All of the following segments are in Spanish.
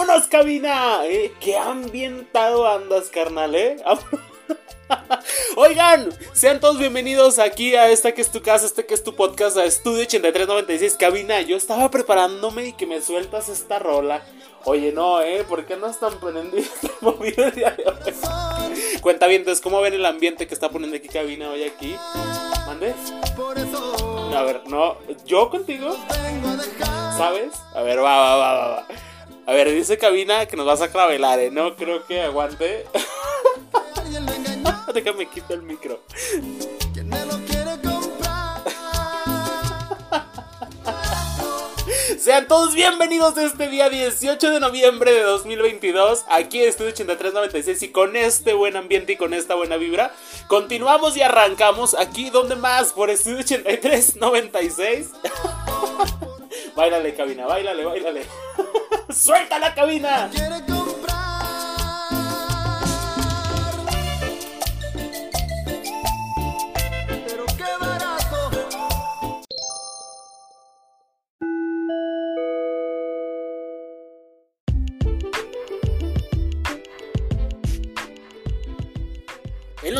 ¡Vámonos, cabina! ¿Eh? ¡Qué ambientado andas, carnal, eh! Oigan, sean todos bienvenidos aquí a esta que es tu casa, este que es tu podcast, a Estudio 8396 Cabina. Yo estaba preparándome y que me sueltas esta rola. Oye, no, ¿eh? ¿Por qué no están poniendo movido el día? Cuenta bien, entonces, ¿cómo ven el ambiente que está poniendo aquí Cabina hoy aquí? ¿Mande? A ver, no, ¿yo contigo? ¿Sabes? A ver, va, va, va, va. A ver, dice Cabina que nos vas a cravelar, ¿eh? No creo que aguante. Déjame quitar el micro. Sean todos bienvenidos a este día 18 de noviembre de 2022 aquí en Estudio 8396 y con este buen ambiente y con esta buena vibra continuamos y arrancamos aquí donde más por Estudio 8396 Báilale cabina, bailale, bailale. Suelta la cabina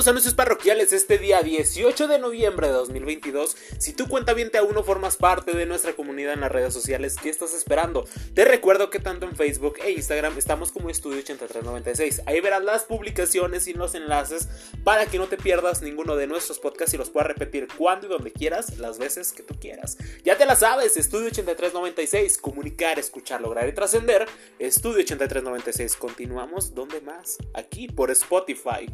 los anuncios parroquiales este día 18 de noviembre de 2022, si tu cuenta bien te aún no formas parte de nuestra comunidad en las redes sociales, ¿qué estás esperando? Te recuerdo que tanto en Facebook e Instagram estamos como Estudio 8396. Ahí verás las publicaciones y los enlaces para que no te pierdas ninguno de nuestros podcasts y los puedas repetir cuando y donde quieras, las veces que tú quieras. Ya te la sabes, Estudio 8396, comunicar, escuchar, lograr y trascender. Estudio 8396, continuamos, ¿dónde más? Aquí por Spotify.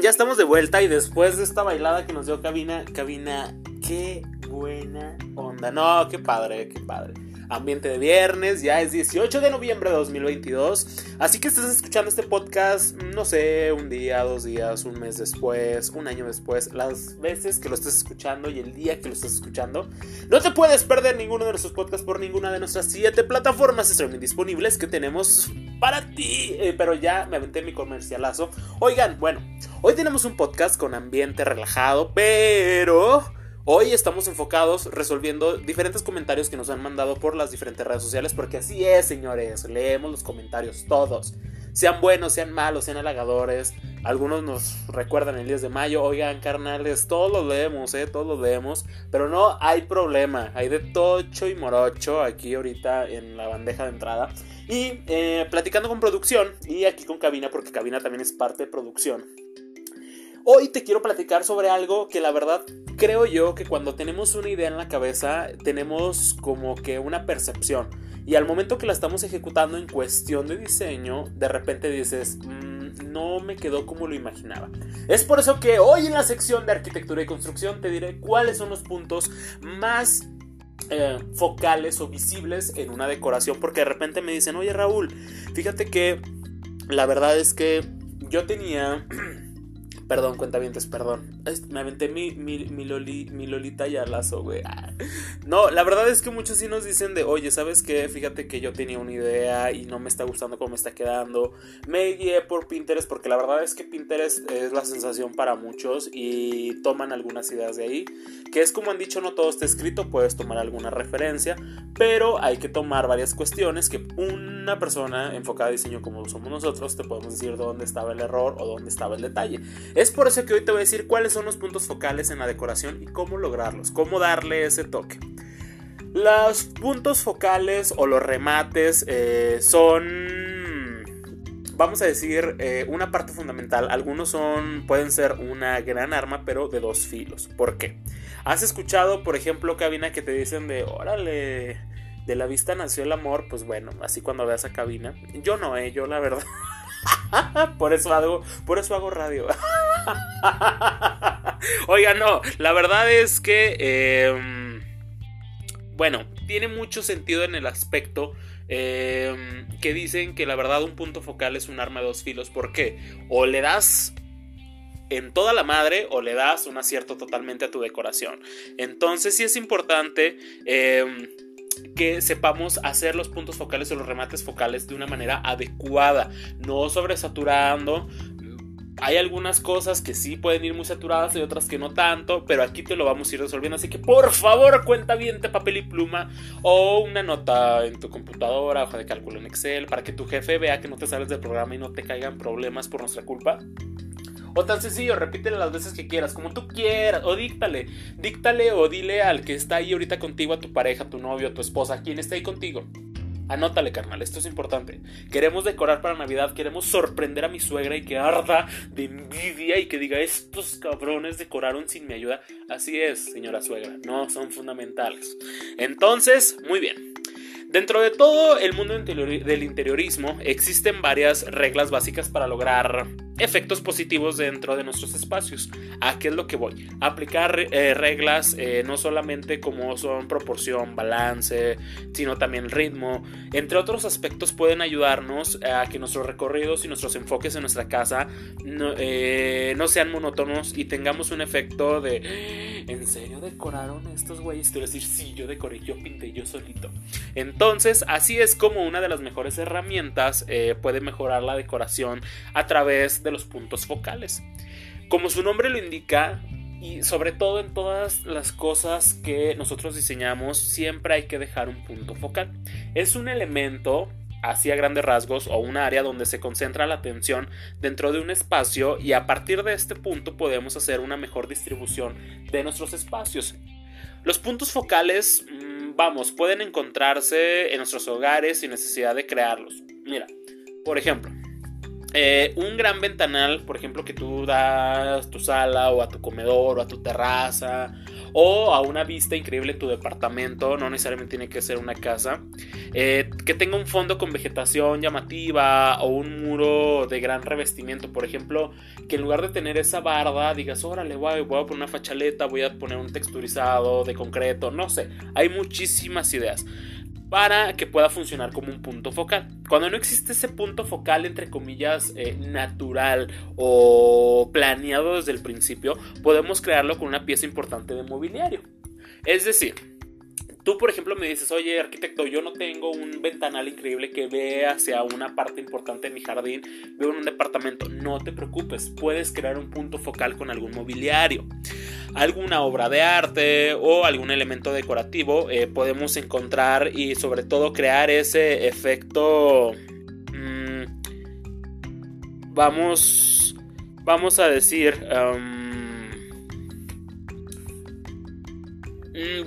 Ya estamos de vuelta y después de esta bailada que nos dio Cabina, Cabina, qué buena onda. No, qué padre, qué padre. Ambiente de viernes, ya es 18 de noviembre de 2022. Así que estás escuchando este podcast, no sé, un día, dos días, un mes después, un año después, las veces que lo estés escuchando y el día que lo estés escuchando. No te puedes perder ninguno de nuestros podcasts por ninguna de nuestras siete plataformas streaming disponibles que tenemos para ti. Eh, pero ya me aventé mi comercialazo. Oigan, bueno, hoy tenemos un podcast con ambiente relajado, pero Hoy estamos enfocados resolviendo diferentes comentarios que nos han mandado por las diferentes redes sociales, porque así es, señores, leemos los comentarios todos. Sean buenos, sean malos, sean halagadores. Algunos nos recuerdan el 10 de mayo, oigan, carnales, todos los leemos, eh, todos los leemos, pero no hay problema, hay de tocho y morocho aquí ahorita en la bandeja de entrada. Y eh, platicando con producción y aquí con cabina, porque cabina también es parte de producción. Hoy te quiero platicar sobre algo que la verdad creo yo que cuando tenemos una idea en la cabeza tenemos como que una percepción y al momento que la estamos ejecutando en cuestión de diseño de repente dices mmm, no me quedó como lo imaginaba. Es por eso que hoy en la sección de arquitectura y construcción te diré cuáles son los puntos más eh, focales o visibles en una decoración porque de repente me dicen oye Raúl fíjate que la verdad es que yo tenía Perdón, cuentavientes, perdón. Me aventé mi, mi, mi, Lolita y alazo, güey. No, la verdad es que muchos sí nos dicen de, oye, ¿sabes qué? Fíjate que yo tenía una idea y no me está gustando cómo me está quedando. Me guié por Pinterest porque la verdad es que Pinterest es la sensación para muchos y toman algunas ideas de ahí. Que es como han dicho, no todo está escrito, puedes tomar alguna referencia, pero hay que tomar varias cuestiones que una persona enfocada a diseño como somos nosotros te podemos decir dónde estaba el error o dónde estaba el detalle. Es por eso que hoy te voy a decir cuáles son los puntos focales en la decoración y cómo lograrlos, cómo darle ese toque. Los puntos focales o los remates eh, son, vamos a decir, eh, una parte fundamental. Algunos son, pueden ser una gran arma, pero de dos filos. ¿Por qué? ¿Has escuchado, por ejemplo, cabina que te dicen de, órale, de la vista nació el amor? Pues bueno, así cuando veas a cabina. Yo no, eh, yo la verdad. por eso hago, por eso hago radio. Oiga, no, la verdad es que, em, bueno, tiene mucho sentido en el aspecto em, que dicen que la verdad un punto focal es un arma de dos filos. ¿Por qué? O le das en toda la madre o le das un acierto totalmente a tu decoración. Entonces sí es importante em, que sepamos hacer los puntos focales o los remates focales de una manera adecuada, no sobresaturando, hay algunas cosas que sí pueden ir muy saturadas y otras que no tanto, pero aquí te lo vamos a ir resolviendo. Así que por favor, cuenta bien de papel y pluma o una nota en tu computadora, hoja de cálculo en Excel, para que tu jefe vea que no te sales del programa y no te caigan problemas por nuestra culpa. O tan sencillo, repítele las veces que quieras, como tú quieras, o díctale, díctale o dile al que está ahí ahorita contigo, a tu pareja, a tu novio, a tu esposa, quien está ahí contigo. Anótale, carnal, esto es importante. Queremos decorar para Navidad, queremos sorprender a mi suegra y que arda de envidia y que diga, estos cabrones decoraron sin mi ayuda. Así es, señora suegra, no son fundamentales. Entonces, muy bien. Dentro de todo el mundo del interiorismo existen varias reglas básicas para lograr efectos positivos dentro de nuestros espacios. ¿A qué es lo que voy? Aplicar eh, reglas eh, no solamente como son proporción, balance, sino también ritmo. Entre otros aspectos pueden ayudarnos a que nuestros recorridos y nuestros enfoques en nuestra casa no, eh, no sean monótonos y tengamos un efecto de ¿en serio decoraron estos güeyes? Te decir, sí, yo decoré, yo pinté yo solito. Entonces, así es como una de las mejores herramientas puede mejorar la decoración a través de los puntos focales. Como su nombre lo indica, y sobre todo en todas las cosas que nosotros diseñamos, siempre hay que dejar un punto focal. Es un elemento así a grandes rasgos o un área donde se concentra la atención dentro de un espacio y a partir de este punto podemos hacer una mejor distribución de nuestros espacios. Los puntos focales, mm, vamos, pueden encontrarse en nuestros hogares sin necesidad de crearlos. Mira, por ejemplo, eh, un gran ventanal, por ejemplo, que tú das tu sala o a tu comedor o a tu terraza o a una vista increíble en tu departamento, no necesariamente tiene que ser una casa, eh, que tenga un fondo con vegetación llamativa o un muro de gran revestimiento, por ejemplo, que en lugar de tener esa barda digas, órale, voy, voy a poner una fachaleta, voy a poner un texturizado de concreto, no sé, hay muchísimas ideas para que pueda funcionar como un punto focal. Cuando no existe ese punto focal, entre comillas, eh, natural o planeado desde el principio, podemos crearlo con una pieza importante de mobiliario. Es decir, Tú, por ejemplo, me dices, oye, arquitecto, yo no tengo un ventanal increíble que ve hacia una parte importante de mi jardín, veo un departamento. No te preocupes, puedes crear un punto focal con algún mobiliario. Alguna obra de arte o algún elemento decorativo eh, podemos encontrar y sobre todo crear ese efecto... Mm, vamos, vamos a decir...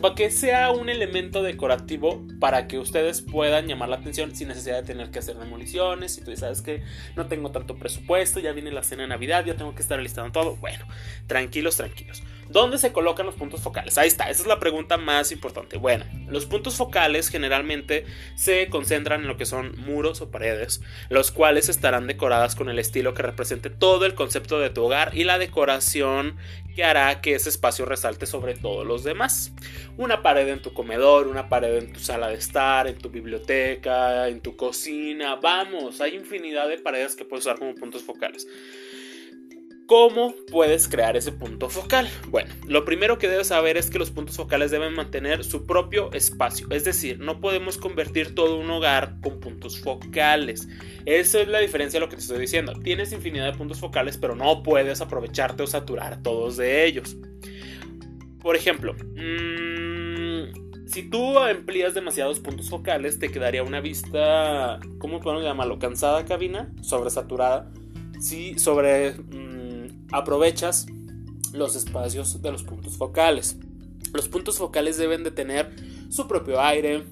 para que sea un elemento decorativo para que ustedes puedan llamar la atención sin necesidad de tener que hacer demoliciones. Si tú sabes que no tengo tanto presupuesto, ya viene la cena de Navidad, ya tengo que estar listando todo. Bueno, tranquilos, tranquilos. ¿Dónde se colocan los puntos focales? Ahí está, esa es la pregunta más importante. Bueno, los puntos focales generalmente se concentran en lo que son muros o paredes, los cuales estarán decoradas con el estilo que represente todo el concepto de tu hogar y la decoración que hará que ese espacio resalte sobre todos los demás. Una pared en tu comedor, una pared en tu sala de estar, en tu biblioteca, en tu cocina, vamos, hay infinidad de paredes que puedes usar como puntos focales. ¿Cómo puedes crear ese punto focal? Bueno, lo primero que debes saber es que los puntos focales deben mantener su propio espacio, es decir, no podemos convertir todo un hogar con puntos focales. Esa es la diferencia de lo que te estoy diciendo. Tienes infinidad de puntos focales, pero no puedes aprovecharte o saturar todos de ellos. Por ejemplo, mmm, si tú empleas demasiados puntos focales, te quedaría una vista, ¿cómo podemos llamarlo? Cansada cabina, sobresaturada. Sí, sobre... Mm, aprovechas los espacios de los puntos focales. Los puntos focales deben de tener su propio aire,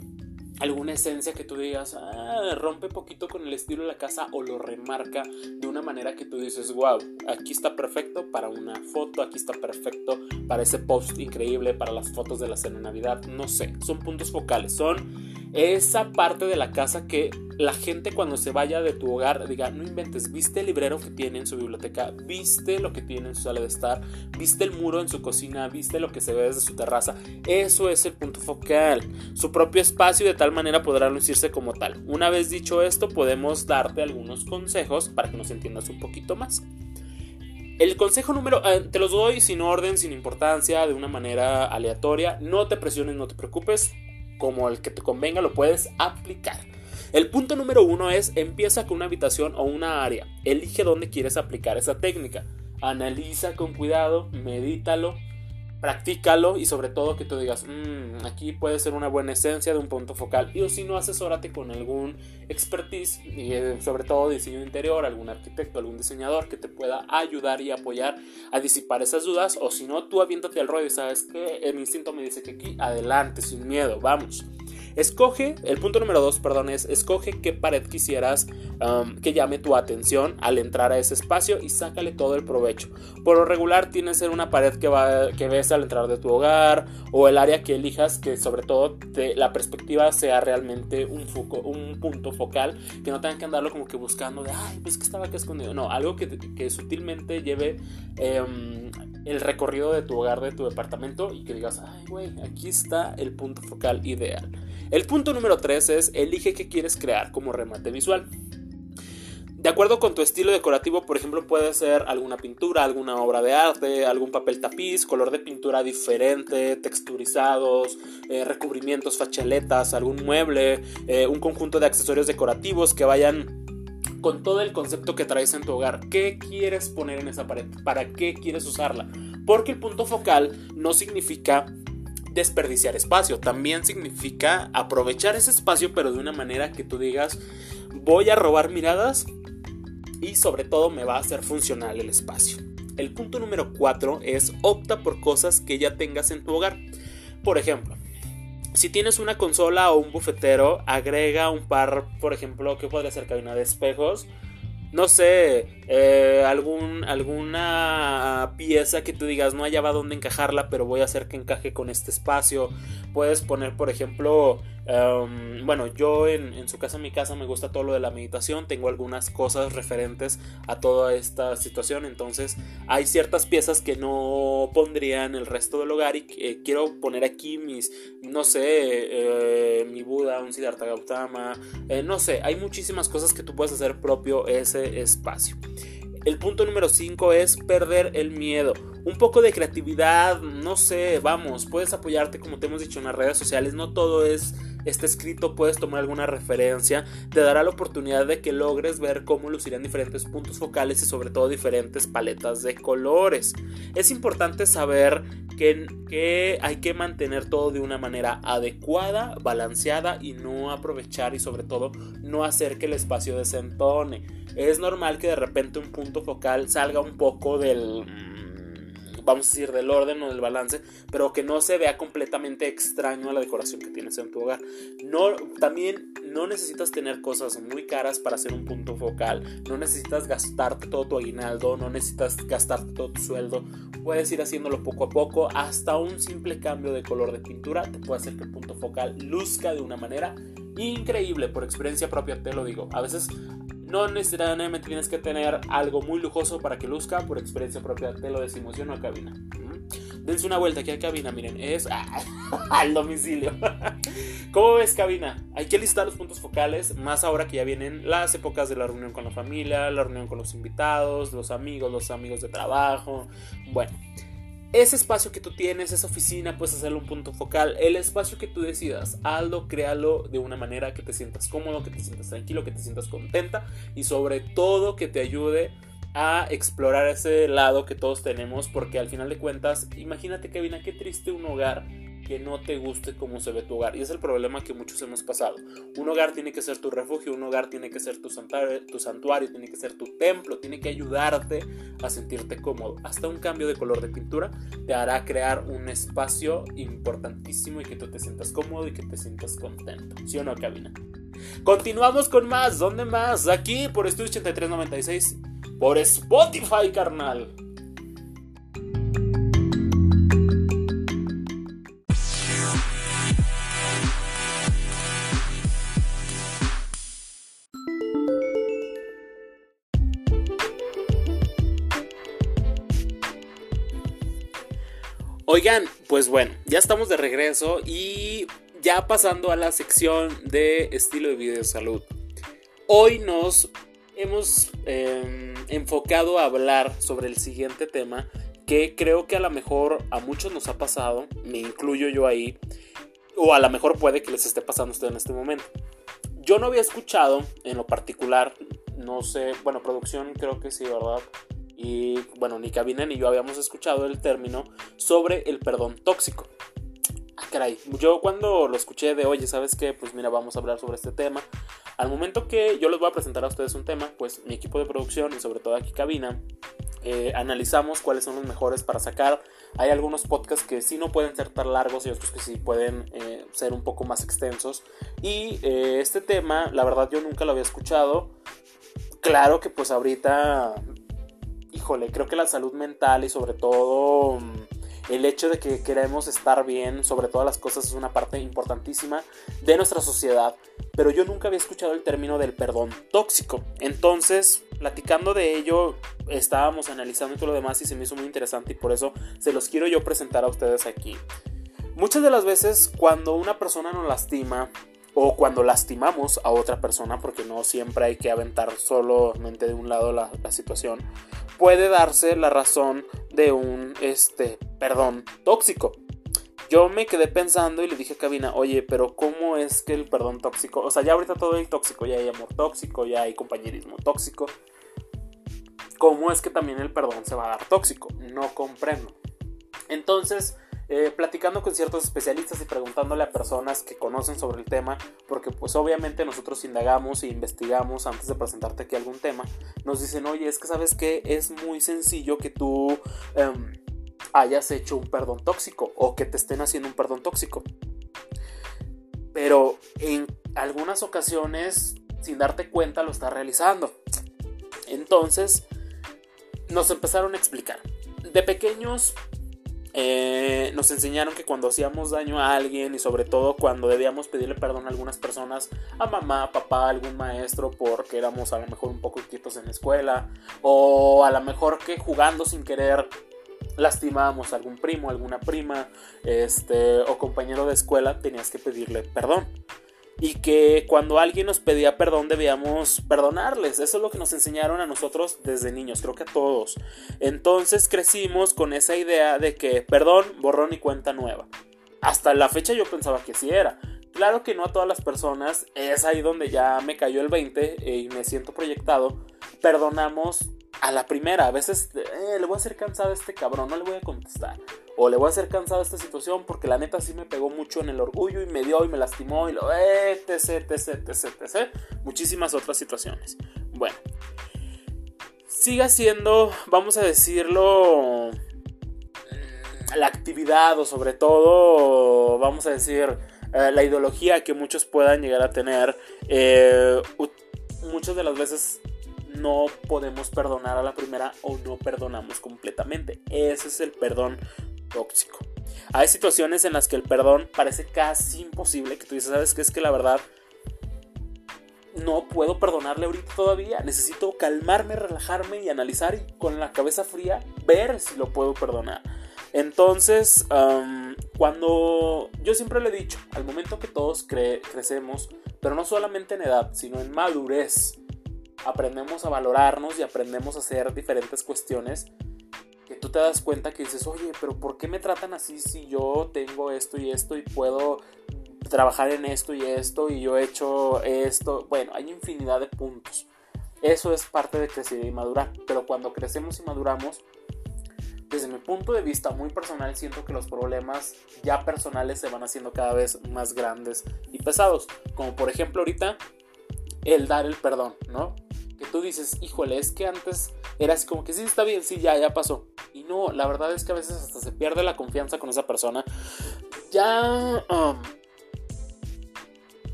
alguna esencia que tú digas, ah, rompe poquito con el estilo de la casa o lo remarca de una manera que tú dices, wow, aquí está perfecto para una foto, aquí está perfecto para ese post increíble, para las fotos de la cena de Navidad, no sé, son puntos focales, son esa parte de la casa que la gente cuando se vaya de tu hogar diga, no inventes, viste el librero que tiene en su biblioteca, viste lo que tiene en su sala de estar, viste el muro en su cocina, viste lo que se ve desde su terraza. Eso es el punto focal, su propio espacio y de tal manera podrá lucirse como tal. Una vez dicho esto, podemos darte algunos consejos para que nos entiendas un poquito más. El consejo número, eh, te los doy sin orden, sin importancia, de una manera aleatoria. No te presiones, no te preocupes. Como el que te convenga lo puedes aplicar. El punto número uno es empieza con una habitación o una área. Elige dónde quieres aplicar esa técnica. Analiza con cuidado, medítalo, practícalo y sobre todo que tú digas, mmm, aquí puede ser una buena esencia de un punto focal. Y o si no, asesórate con algún expertise, y eh, sobre todo diseño interior, algún arquitecto, algún diseñador que te pueda ayudar y apoyar a disipar esas dudas. O si no, tú aviéntate al rollo y sabes que el instinto me dice que aquí, adelante, sin miedo, vamos. Escoge, el punto número dos, perdón, es escoge qué pared quisieras um, que llame tu atención al entrar a ese espacio y sácale todo el provecho. Por lo regular tiene que ser una pared que, va, que ves al entrar de tu hogar o el área que elijas que sobre todo la perspectiva sea realmente un, foco, un punto focal, que no tengan que andarlo como que buscando de, ay, pues que estaba aquí escondido. No, algo que, que sutilmente lleve... Em, el recorrido de tu hogar, de tu departamento y que digas, ay, güey, aquí está el punto focal ideal. El punto número 3 es elige qué quieres crear como remate visual. De acuerdo con tu estilo decorativo, por ejemplo, puede ser alguna pintura, alguna obra de arte, algún papel tapiz, color de pintura diferente, texturizados, eh, recubrimientos, fachaletas, algún mueble, eh, un conjunto de accesorios decorativos que vayan con todo el concepto que traes en tu hogar. ¿Qué quieres poner en esa pared? ¿Para qué quieres usarla? Porque el punto focal no significa desperdiciar espacio, también significa aprovechar ese espacio pero de una manera que tú digas voy a robar miradas y sobre todo me va a hacer funcional el espacio. El punto número 4 es opta por cosas que ya tengas en tu hogar. Por ejemplo, si tienes una consola o un bufetero, agrega un par, por ejemplo, que podría ser cabina de espejos no sé, eh, algún, alguna pieza que tú digas no hallaba dónde encajarla, pero voy a hacer que encaje con este espacio. Puedes poner, por ejemplo, em, bueno, yo en, su casa, en mi casa, me gusta todo lo de la meditación. Tengo algunas cosas referentes a toda esta situación. Entonces, hay ciertas piezas que no pondría en el resto del hogar y eh, quiero poner aquí mis, no sé, eh, mi Buda, un Siddhartha Gautama, no sé, hay muchísimas cosas que tú puedes hacer propio ese espacio. El punto número 5 es perder el miedo. Un poco de creatividad, no sé, vamos, puedes apoyarte como te hemos dicho en las redes sociales, no todo es este escrito, puedes tomar alguna referencia, te dará la oportunidad de que logres ver cómo lucirán diferentes puntos focales y sobre todo diferentes paletas de colores. Es importante saber que, que hay que mantener todo de una manera adecuada, balanceada y no aprovechar y sobre todo no hacer que el espacio desentone es normal que de repente un punto focal salga un poco del vamos a decir, del orden o del balance, pero que no se vea completamente extraño a la decoración que tienes en tu hogar. No, también no necesitas tener cosas muy caras para hacer un punto focal, no necesitas gastarte todo tu aguinaldo, no necesitas gastarte todo tu sueldo, puedes ir haciéndolo poco a poco, hasta un simple cambio de color de pintura te puede hacer que el punto focal luzca de una manera increíble, por experiencia propia te lo digo. A veces no necesariamente tienes que tener algo muy lujoso para que luzca, por experiencia propia te lo decimos, yo no a cabina. Dense una vuelta aquí a cabina, miren, es al domicilio. ¿Cómo ves cabina? Hay que listar los puntos focales, más ahora que ya vienen las épocas de la reunión con la familia, la reunión con los invitados, los amigos, los amigos de trabajo. Bueno, ese espacio que tú tienes, esa oficina, puedes hacerlo un punto focal. El espacio que tú decidas, hazlo, créalo de una manera que te sientas cómodo, que te sientas tranquilo, que te sientas contenta y sobre todo que te ayude a explorar ese lado que todos tenemos porque al final de cuentas, imagínate Kevin, qué triste un hogar que no te guste cómo se ve tu hogar. Y es el problema que muchos hemos pasado. Un hogar tiene que ser tu refugio, un hogar tiene que ser tu santuario, tu santuario, tiene que ser tu templo, tiene que ayudarte a sentirte cómodo. Hasta un cambio de color de pintura te hará crear un espacio importantísimo y que tú te sientas cómodo y que te sientas contento. ¿Sí o no, cabina? Continuamos con más. ¿Dónde más? Aquí por Estudio 8396. Por Spotify, carnal. Pues bueno, ya estamos de regreso y ya pasando a la sección de estilo de vida y salud. Hoy nos hemos em, enfocado a hablar sobre el siguiente tema que creo que a lo mejor a muchos nos ha pasado, me incluyo yo ahí, o a lo mejor puede que les esté pasando a ustedes en este momento. Yo no había escuchado en lo particular, no sé, bueno, producción creo que sí, ¿verdad? Y bueno, ni Cabina ni yo habíamos escuchado el término sobre el perdón tóxico. Ah, caray, yo cuando lo escuché de, oye, ¿sabes qué? Pues mira, vamos a hablar sobre este tema. Al momento que yo les voy a presentar a ustedes un tema, pues mi equipo de producción y sobre todo aquí Cabina eh, analizamos cuáles son los mejores para sacar. Hay algunos podcasts que sí no pueden ser tan largos y otros que sí pueden eh, ser un poco más extensos. Y eh, este tema, la verdad yo nunca lo había escuchado. Claro que pues ahorita, híjole, creo que la salud mental y sobre todo mm, el hecho de que queremos estar bien sobre todas las cosas es una parte importantísima de nuestra sociedad. Pero yo nunca había escuchado el término del perdón tóxico. Entonces, platicando de ello, estábamos analizando todo lo demás y se me hizo muy interesante y por eso se los quiero yo presentar a ustedes aquí. Muchas de las veces cuando una persona nos lastima o cuando lastimamos a otra persona, porque no siempre hay que aventar solamente de un lado la, la situación, puede darse la razón de un este, perdón tóxico. Yo me quedé pensando y le dije a Cabina, oye, pero ¿cómo es que el perdón tóxico? O sea, ya ahorita todo es tóxico, ya hay amor tóxico, ya hay compañerismo tóxico. ¿Cómo es que también el perdón se va a dar tóxico? No comprendo. Entonces, eh, platicando con ciertos especialistas y preguntándole a personas que conocen sobre el tema, porque pues obviamente nosotros indagamos e investigamos antes de presentarte aquí algún tema, nos dicen, oye, es que sabes que es muy sencillo que tú... Em, hayas hecho un perdón tóxico o que te estén haciendo un perdón tóxico. Pero en algunas ocasiones, sin darte cuenta, lo estás realizando. Entonces, nos empezaron a explicar. De pequeños, eh, nos enseñaron que cuando hacíamos daño a alguien y sobre todo cuando debíamos pedirle perdón a algunas personas, a mamá, papá, algún maestro, porque éramos a lo mejor un poco quietos en la escuela, o a lo mejor que jugando sin querer lastimábamos a algún primo, alguna prima, este, o compañero de escuela, tenías que pedirle perdón. Y que cuando alguien nos pedía perdón debíamos perdonarles. Eso es lo que nos enseñaron a nosotros desde niños, creo que a todos. Entonces crecimos con esa idea de que perdón, borrón y cuenta nueva. Hasta la fecha yo pensaba que sí era. Claro que no a todas las personas, es ahí donde ya me cayó el 20 eh, y me siento proyectado. Perdonamos a la primera. A veces eh, le voy a hacer cansado a este cabrón, no le voy a contestar. O le voy a hacer cansado a esta situación porque la neta sí me pegó mucho en el orgullo y me dio y me lastimó y lo etc, etc, etc, etc. Muchísimas otras situaciones. Bueno, siga siendo, vamos a decirlo, mm, la actividad o sobre todo, vamos a decir, eh, la ideología que muchos puedan llegar a tener. Eh, muchas de las veces no podemos perdonar a la primera o no perdonamos completamente. Ese es el perdón tóxico. Hay situaciones en las que el perdón parece casi imposible, que tú dices, ¿sabes qué? Es que la verdad no puedo perdonarle ahorita todavía. Necesito calmarme, relajarme y analizar y con la cabeza fría ver si lo puedo perdonar. Entonces, cuando yo siempre le he dicho, al momento que todos crecemos, pero no solamente en edad, sino en madurez, aprendemos a valorarnos y aprendemos a hacer diferentes cuestiones que tú te das cuenta que dices, oye, pero ¿por qué me tratan así si yo tengo esto y esto y puedo trabajar en esto y esto y yo he hecho esto? Bueno, hay infinidad de puntos. Eso es parte de crecer y madurar. Pero cuando crecemos y maduramos, desde mi punto de vista muy personal, siento que los problemas ya personales se van haciendo cada vez más grandes y pesados. Como por ejemplo ahorita el dar el perdón, ¿no? Que tú dices, híjole, es que antes era así como que sí, está bien, sí, ya, ya pasó. Y no, la verdad es que a veces hasta se pierde la confianza con esa persona. Ya um,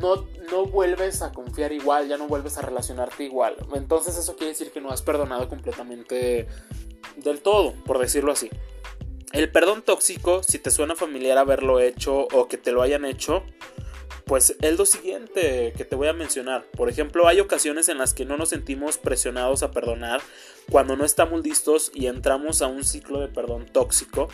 no, no vuelves a confiar igual, ya no vuelves a relacionarte igual. Entonces eso quiere decir que no has perdonado completamente del todo, por decirlo así. El perdón tóxico, si te suena familiar haberlo hecho o que te lo hayan hecho, pues es lo siguiente que te voy a mencionar. Por ejemplo, hay ocasiones en las que no nos sentimos presionados a perdonar cuando no estamos listos y entramos a un ciclo de perdón tóxico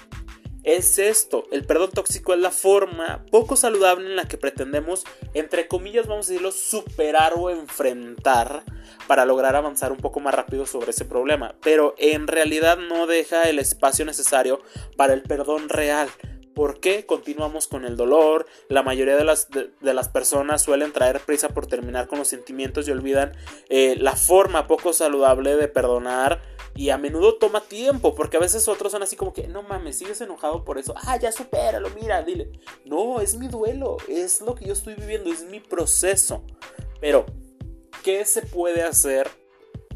es esto, el perdón tóxico es la forma poco saludable en la que pretendemos, entre comillas, vamos a decirlo, superar o enfrentar para lograr avanzar un poco más rápido sobre ese problema, pero en realidad no deja el espacio necesario para el perdón real. ¿Por qué continuamos con el dolor? La mayoría de las, de, las, personas suelen traer prisa por terminar con los sentimientos y olvidan eh, la forma poco saludable de perdonar y a menudo toma tiempo, porque a veces otros son así como que, no mames, sigues enojado por eso. Ah, ya supéralo, mira, dile. No, es mi duelo, es lo que yo estoy viviendo, es mi proceso. Pero, ¿qué se puede hacer?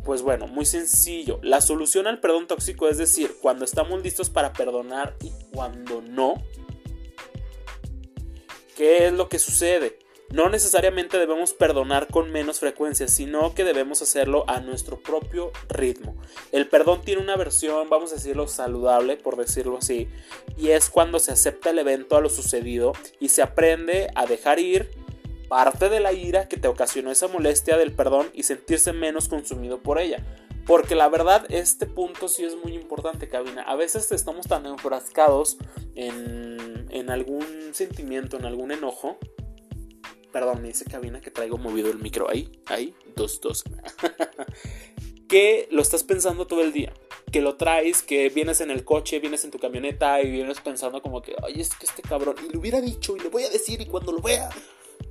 Pues bueno, muy sencillo. La solución al perdón tóxico es decir, cuando estamos listos para perdonar y cuando no. ¿Qué es lo que sucede? No necesariamente debemos perdonar con menos frecuencia, sino que debemos hacerlo a nuestro propio ritmo. El perdón tiene una versión, vamos a decirlo, saludable, por decirlo así, y es cuando se acepta el evento a lo sucedido y se aprende a dejar ir parte de la ira que te ocasionó esa molestia del perdón y sentirse menos consumido por ella. Porque la verdad, este punto sí es muy importante, Cabina. A veces estamos tan enfrascados en, en algún sentimiento, en algún enojo, Perdón, me dice cabina que traigo movido el micro. Ahí, ahí, dos, dos. que lo estás pensando todo el día. Que lo traes, que vienes en el coche, vienes en tu camioneta y vienes pensando como que, ay, es que este cabrón, y lo hubiera dicho y le voy a decir y cuando lo vea.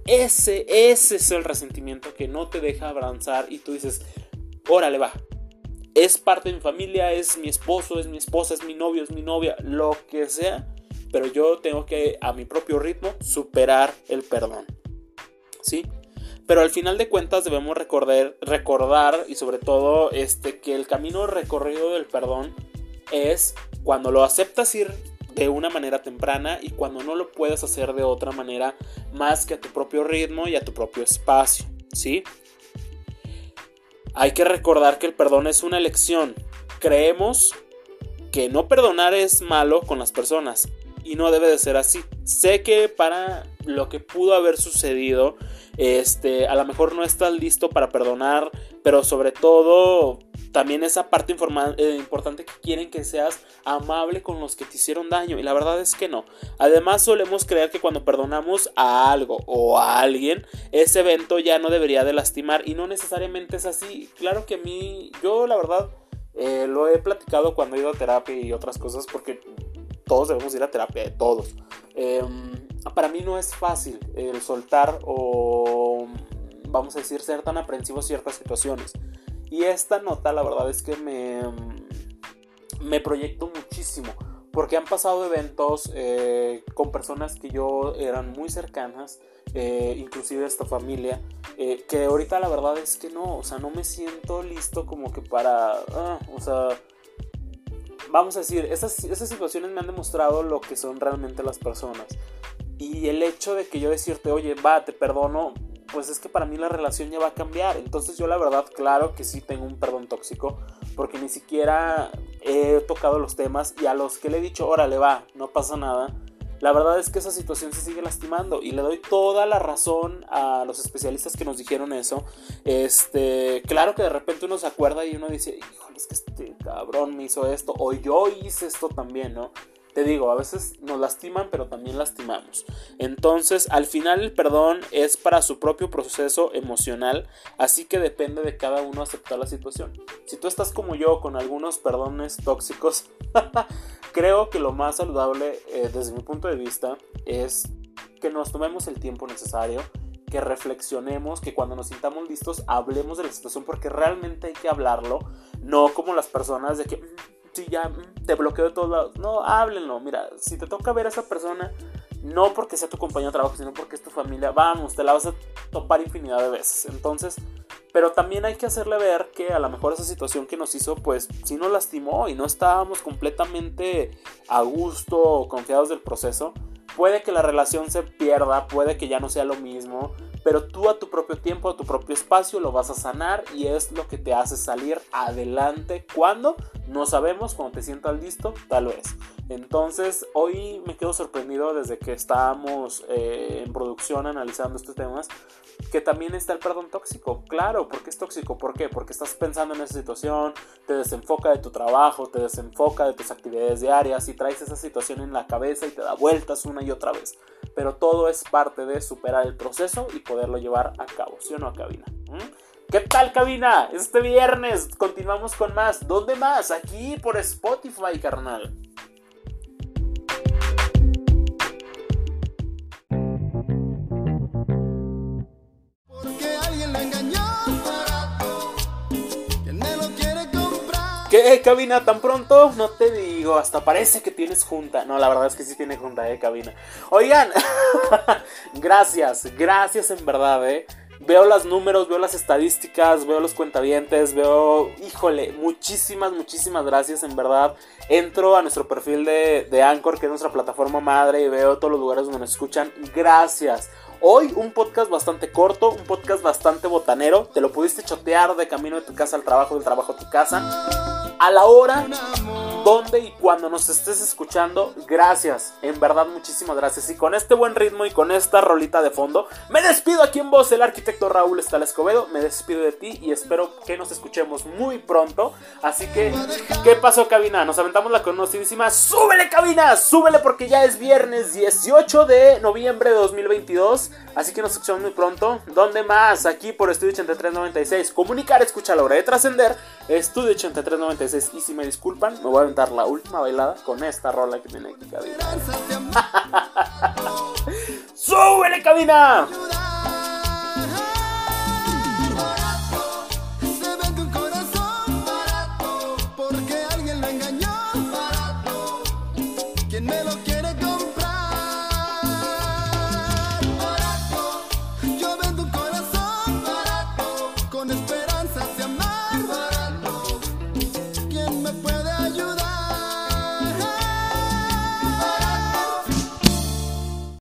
Ese, ese es el resentimiento que no te deja avanzar y tú dices, órale, va. Es parte de mi familia, es mi esposo, es mi esposa, es mi novio, es mi novia, lo que sea. Pero yo tengo que, a mi propio ritmo, superar el perdón. ¿sí? Pero al final de cuentas debemos recordar, recordar y sobre todo este, que el camino recorrido del perdón es cuando lo aceptas ir de una manera temprana y cuando no lo puedes hacer de otra manera más que a tu propio ritmo y a tu propio espacio, ¿sí? Hay que recordar que el perdón es una elección. Creemos que no perdonar es malo con las personas y no debe de ser así. Sé que para lo que pudo haber sucedido, este, a lo mejor no estás listo para perdonar, pero sobre todo también esa parte eh, importante que quieren que seas amable con los que te hicieron daño y la verdad es que no. Además solemos creer que cuando perdonamos a algo o a alguien, ese evento ya no debería de lastimar y no necesariamente es así. Claro que a mí, yo la verdad eh, lo he platicado cuando he ido a terapia y otras cosas porque todos debemos ir a terapia, todos. Em, para mí no es fácil el soltar o, vamos a decir, ser tan aprensivo en ciertas situaciones. Y esta nota, la verdad es que me, me proyecto muchísimo. Porque han pasado eventos eh, con personas que yo eran muy cercanas, eh, inclusive esta familia, eh, que ahorita la verdad es que no, o sea, no me siento listo como que para, ah, o sea, vamos a decir, esas, esas situaciones me han demostrado lo que son realmente las personas. Y el hecho de que yo decirte, oye, va, te perdono, pues es que para mí la relación ya va a cambiar. Entonces yo la verdad, claro que sí tengo un perdón tóxico, porque ni siquiera he tocado los temas y a los que le he dicho, órale, va, no pasa nada. La verdad es que esa situación se sigue lastimando y le doy toda la razón a los especialistas que nos dijeron eso. Este, claro que de repente uno se acuerda y uno dice, híjole, es que este cabrón me hizo esto o yo hice esto también, ¿no? Te digo, a veces nos lastiman, pero también lastimamos. Entonces, al final el perdón es para su propio proceso emocional, así que depende de cada uno aceptar la situación. Si tú estás como yo con algunos perdones tóxicos, creo que lo más saludable eh, desde mi punto de vista es que nos tomemos el tiempo necesario que reflexionemos, que cuando nos sintamos listos hablemos de la situación porque realmente hay que hablarlo, no como las personas de que mm, si ya te bloqueo de todos lados. No, háblenlo. Mira, si te toca ver a esa persona, no porque sea tu compañero de trabajo, sino porque es tu familia, vamos, te la vas a topar infinidad de veces. Entonces, pero también hay que hacerle ver que a lo mejor esa situación que nos hizo, pues sí nos lastimó y no estábamos completamente a gusto o confiados del proceso. Puede que la relación se pierda, puede que ya no sea lo mismo, pero tú a tu propio tiempo, a tu propio espacio lo vas a sanar y es lo que te hace salir adelante cuando no sabemos, cuando te sientas listo, tal vez. Entonces, hoy me quedo sorprendido desde que estábamos eh, en producción analizando estos temas, que también está el perdón tóxico. Claro, ¿por qué es tóxico? ¿Por qué? Porque estás pensando en esa situación, te desenfoca de tu trabajo, te desenfoca de tus actividades diarias y traes esa situación en la cabeza y te da vueltas una y otra vez. Pero todo es parte de superar el proceso y poderlo llevar a cabo, ¿sí o no, cabina? ¿Mm? ¿Qué tal, cabina? Este viernes continuamos con más. ¿Dónde más? Aquí por Spotify, carnal. ¿Qué, cabina? ¿Tan pronto? No te digo, hasta parece que tienes junta. No, la verdad es que sí tiene junta, eh, cabina. Oigan, gracias, gracias en verdad, eh. Veo los números, veo las estadísticas, veo los cuentavientes, veo, híjole, muchísimas, muchísimas gracias, en verdad. Entro a nuestro perfil de, de Anchor, que es nuestra plataforma madre, y veo todos los lugares donde nos escuchan. Gracias. Hoy un podcast bastante corto, un podcast bastante botanero. Te lo pudiste chotear de camino de tu casa al trabajo, del trabajo a tu casa. A la hora, donde y cuando nos estés escuchando, gracias. En verdad, muchísimas gracias. Y con este buen ritmo y con esta rolita de fondo, me despido aquí en voz el arquitecto Raúl Estal Escobedo. Me despido de ti y espero que nos escuchemos muy pronto. Así que, ¿qué pasó, cabina? Nos aventamos la conocidísima. ¡Súbele, cabina! ¡Súbele! Porque ya es viernes 18 de noviembre de 2022. Así que nos escuchamos muy pronto. ¿Dónde más? Aquí por Estudio 8396. Comunicar, escucha la hora de trascender. Estudio 8396. Y si me disculpan, me voy a aventar la última bailada con esta rola que tiene aquí cabina. ¡Súbele, cabina!